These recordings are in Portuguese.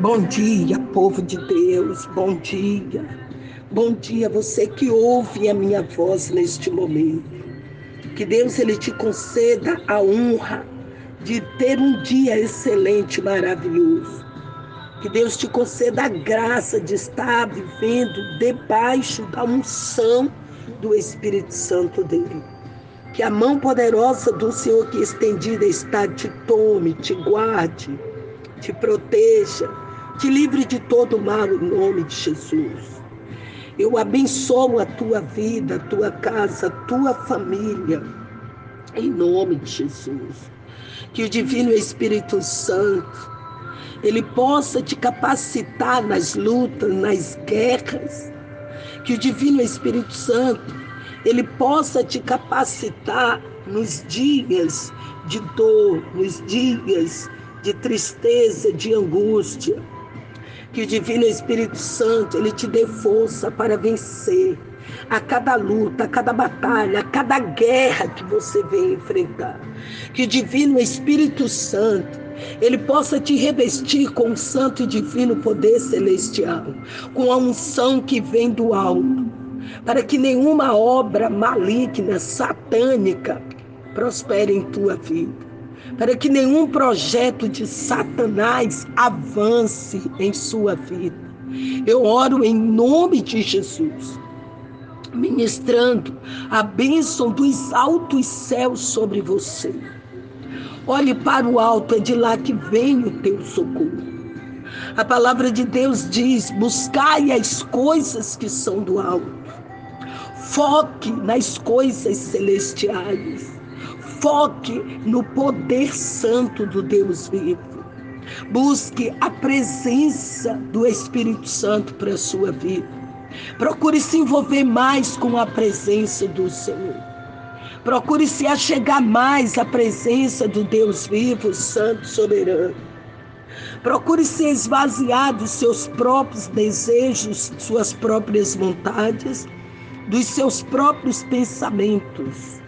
Bom dia, povo de Deus, bom dia. Bom dia você que ouve a minha voz neste momento. Que Deus ele te conceda a honra de ter um dia excelente, maravilhoso. Que Deus te conceda a graça de estar vivendo debaixo da unção do Espírito Santo dele. Que a mão poderosa do Senhor que estendida está te tome, te guarde, te proteja, te livre de todo mal em nome de Jesus. Eu abençoo a tua vida, a tua casa, a tua família, em nome de Jesus. Que o Divino Espírito Santo, ele possa te capacitar nas lutas, nas guerras. Que o Divino Espírito Santo, ele possa te capacitar nos dias de dor, nos dias de tristeza, de angústia. Que o Divino Espírito Santo ele te dê força para vencer a cada luta, a cada batalha, a cada guerra que você vem enfrentar. Que o Divino Espírito Santo ele possa te revestir com o santo e divino poder celestial, com a unção que vem do alto, para que nenhuma obra maligna, satânica, prospere em tua vida para que nenhum projeto de Satanás avance em sua vida. Eu oro em nome de Jesus, ministrando a bênção dos altos céus sobre você. Olhe para o alto, é de lá que vem o teu socorro. A palavra de Deus diz: buscai as coisas que são do alto. Foque nas coisas celestiais. Foque no poder santo do Deus vivo. Busque a presença do Espírito Santo para a sua vida. Procure se envolver mais com a presença do Senhor. Procure se achegar mais à presença do Deus vivo, Santo, Soberano. Procure se esvaziar dos seus próprios desejos, suas próprias vontades, dos seus próprios pensamentos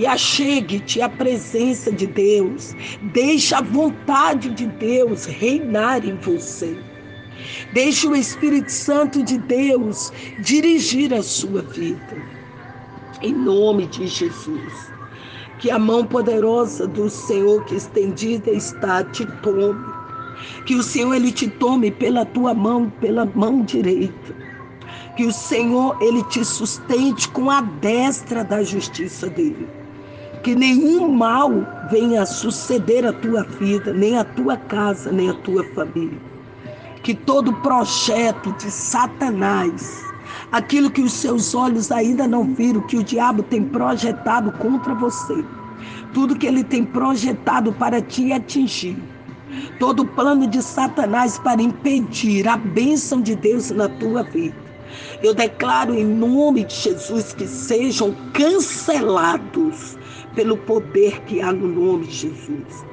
e achegue-te à presença de Deus. Deixe a vontade de Deus reinar em você. Deixe o Espírito Santo de Deus dirigir a sua vida. Em nome de Jesus. Que a mão poderosa do Senhor que estendida está te tome. Que o Senhor ele te tome pela tua mão, pela mão direita. Que o Senhor ele te sustente com a destra da justiça dele que nenhum mal venha suceder a tua vida, nem a tua casa, nem a tua família. Que todo projeto de Satanás, aquilo que os seus olhos ainda não viram, que o diabo tem projetado contra você, tudo que ele tem projetado para te atingir, todo plano de Satanás para impedir a bênção de Deus na tua vida. Eu declaro em nome de Jesus que sejam cancelados pelo poder que há no nome de Jesus.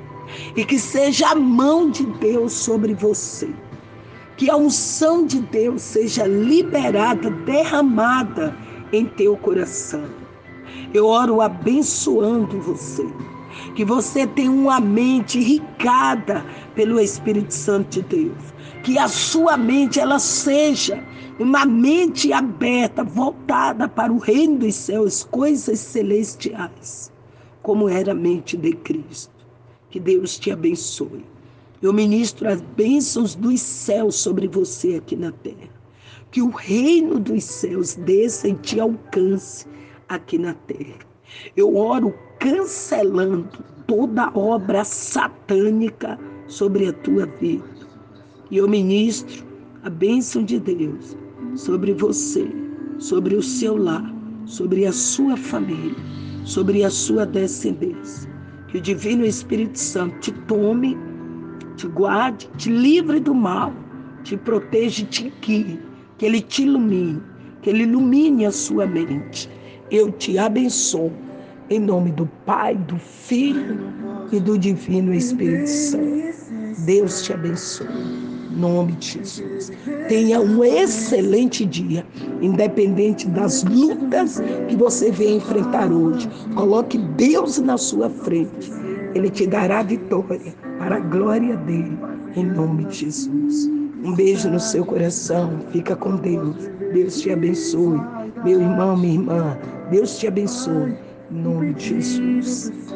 E que seja a mão de Deus sobre você. Que a unção de Deus seja liberada, derramada em teu coração. Eu oro abençoando você. Que você tenha uma mente irrigada pelo Espírito Santo de Deus. Que a sua mente ela seja uma mente aberta, voltada para o reino dos céus, coisas celestiais como era a mente de Cristo. Que Deus te abençoe. Eu ministro as bênçãos dos céus sobre você aqui na terra. Que o reino dos céus desça e te alcance aqui na terra. Eu oro cancelando toda obra satânica sobre a tua vida. E eu ministro a bênção de Deus sobre você, sobre o seu lar, sobre a sua família sobre a sua descendência. Que o Divino Espírito Santo te tome, te guarde, te livre do mal, te proteja e te guie, que ele te ilumine, que ele ilumine a sua mente. Eu te abençoo, em nome do Pai, do Filho e do Divino Espírito Santo. Deus te abençoe nome de Jesus. Tenha um excelente dia, independente das lutas que você vem enfrentar hoje. Coloque Deus na sua frente. Ele te dará vitória para a glória dele. Em nome de Jesus. Um beijo no seu coração. Fica com Deus. Deus te abençoe. Meu irmão, minha irmã, Deus te abençoe. Em nome de Jesus.